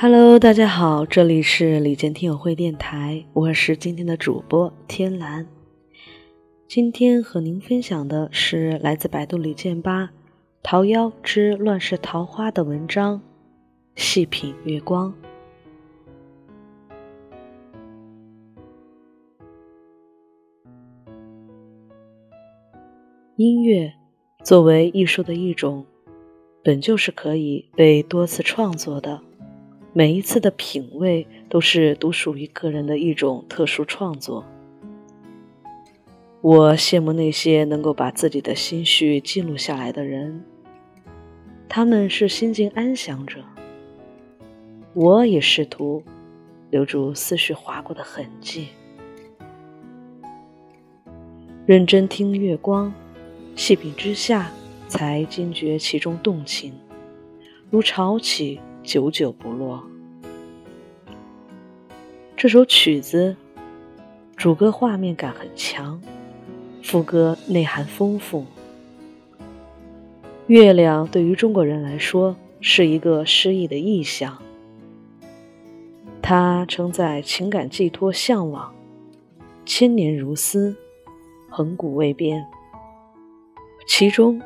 Hello，大家好，这里是李健听友会电台，我是今天的主播天蓝。今天和您分享的是来自百度李健吧《桃夭之乱世桃花》的文章，细品月光。音乐作为艺术的一种，本就是可以被多次创作的。每一次的品味都是独属于个人的一种特殊创作。我羡慕那些能够把自己的心绪记录下来的人，他们是心境安详者。我也试图留住思绪划过的痕迹，认真听月光，细品之下，才惊觉其中动情，如潮起。久久不落。这首曲子主歌画面感很强，副歌内涵丰富。月亮对于中国人来说是一个诗意的意象，它承载情感寄托、向往，千年如斯，恒古未变。其中，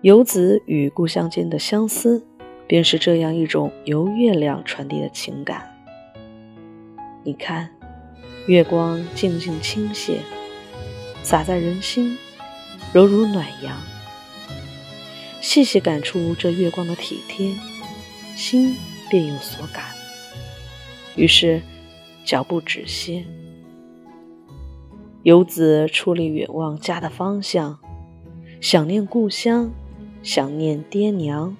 游子与故乡间的相思。便是这样一种由月亮传递的情感。你看，月光静静倾泻，洒在人心，柔如暖阳。细细感触这月光的体贴，心便有所感。于是，脚步止歇。游子矗立远望家的方向，想念故乡，想念爹娘。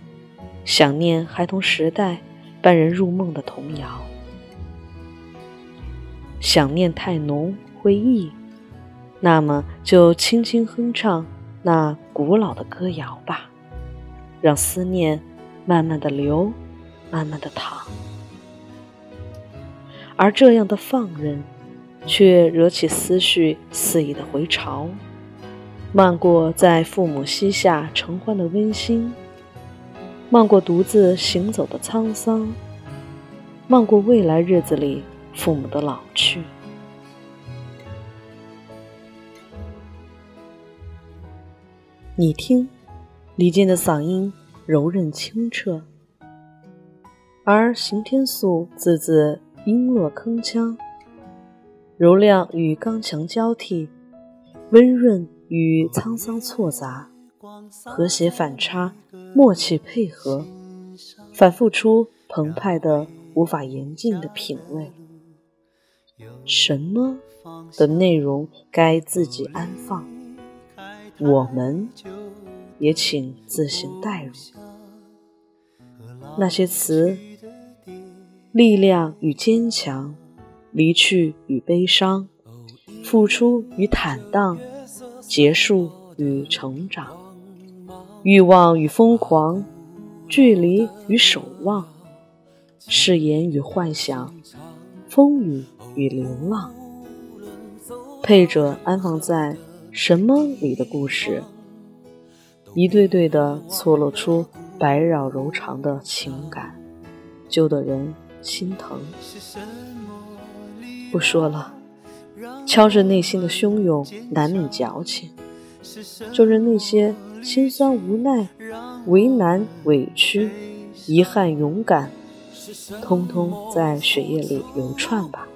想念孩童时代伴人入梦的童谣，想念太浓回忆，那么就轻轻哼唱那古老的歌谣吧，让思念慢慢的流，慢慢的淌。而这样的放任，却惹起思绪肆意的回潮，漫过在父母膝下承欢的温馨。漫过独自行走的沧桑，漫过未来日子里父母的老去。你听，李健的嗓音柔韧清澈，而邢天素字字音落铿锵，柔亮与刚强交替，温润与沧桑错杂。和谐反差，默契配合，反复出澎湃的、无法言尽的品味。什么的内容该自己安放，我们也请自行代入。那些词，力量与坚强，离去与悲伤，付出与坦荡，结束与成长。欲望与疯狂，距离与守望，誓言与幻想，风雨与流浪，配着安放在什么里的故事，一对对的错落出百绕柔肠的情感，揪得人心疼。不说了，敲着内心的汹涌，难免矫情，就任那些。心酸、无奈、为难、委屈、遗憾、勇敢，通通在血液里流窜吧。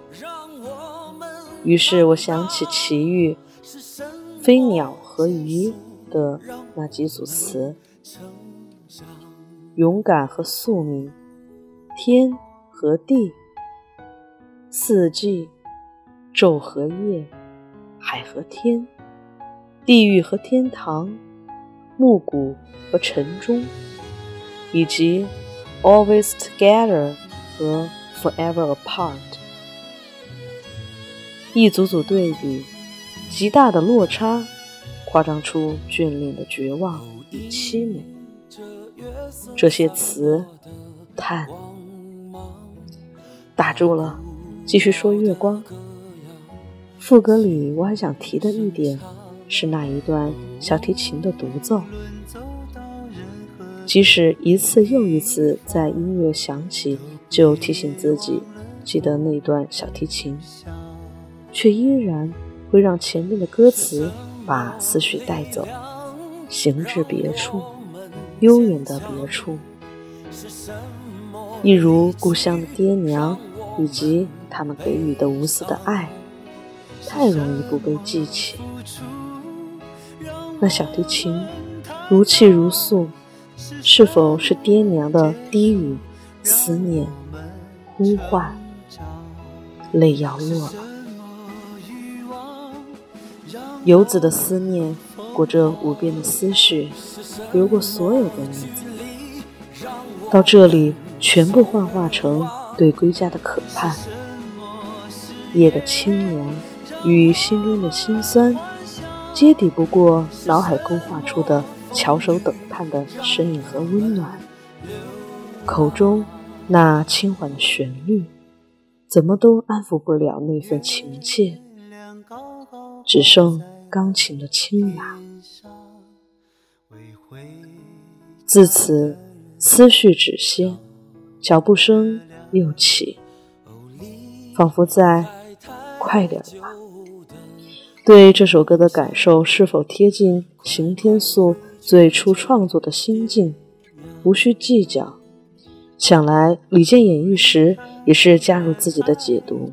于是我想起奇遇《飞鸟和鱼》的那几组词：勇敢和宿命，天和地，四季，昼和夜，海和天，地狱和天堂。暮鼓和晨钟，以及 always together 和 forever apart，一组组对比，极大的落差，夸张出眷恋的绝望与凄美。这些词，叹，打住了，继续说月光。副歌里我还想提的一点是那一段小提琴的独奏，即使一次又一次在音乐响起就提醒自己记得那段小提琴，却依然会让前面的歌词把思绪带走，行至别处，悠远的别处，一如故乡的爹娘以及他们给予的无私的爱。太容易不被记起。那小提琴如泣如诉，是否是爹娘的低语、思念、呼唤？泪要落了。游子的思念裹着无边的思绪，流过所有的日子，到这里全部幻化成对归家的渴盼。夜的清凉。与心中的辛酸，皆抵不过脑海勾画出的翘首等盼的身影和温暖。口中那轻缓的旋律，怎么都安抚不了那份情切，只剩钢琴的清雅。自此，思绪止歇，脚步声又起，仿佛在快点吧。对这首歌的感受是否贴近邢天素最初创作的心境，无需计较。想来李健演绎时也是加入自己的解读，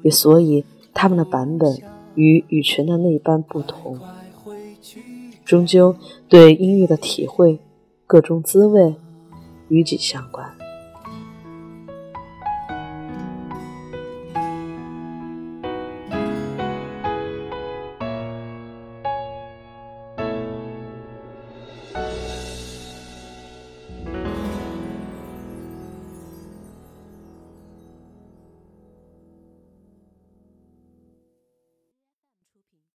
也所以他们的版本与羽泉的那般不同。终究对音乐的体会，各种滋味与己相关。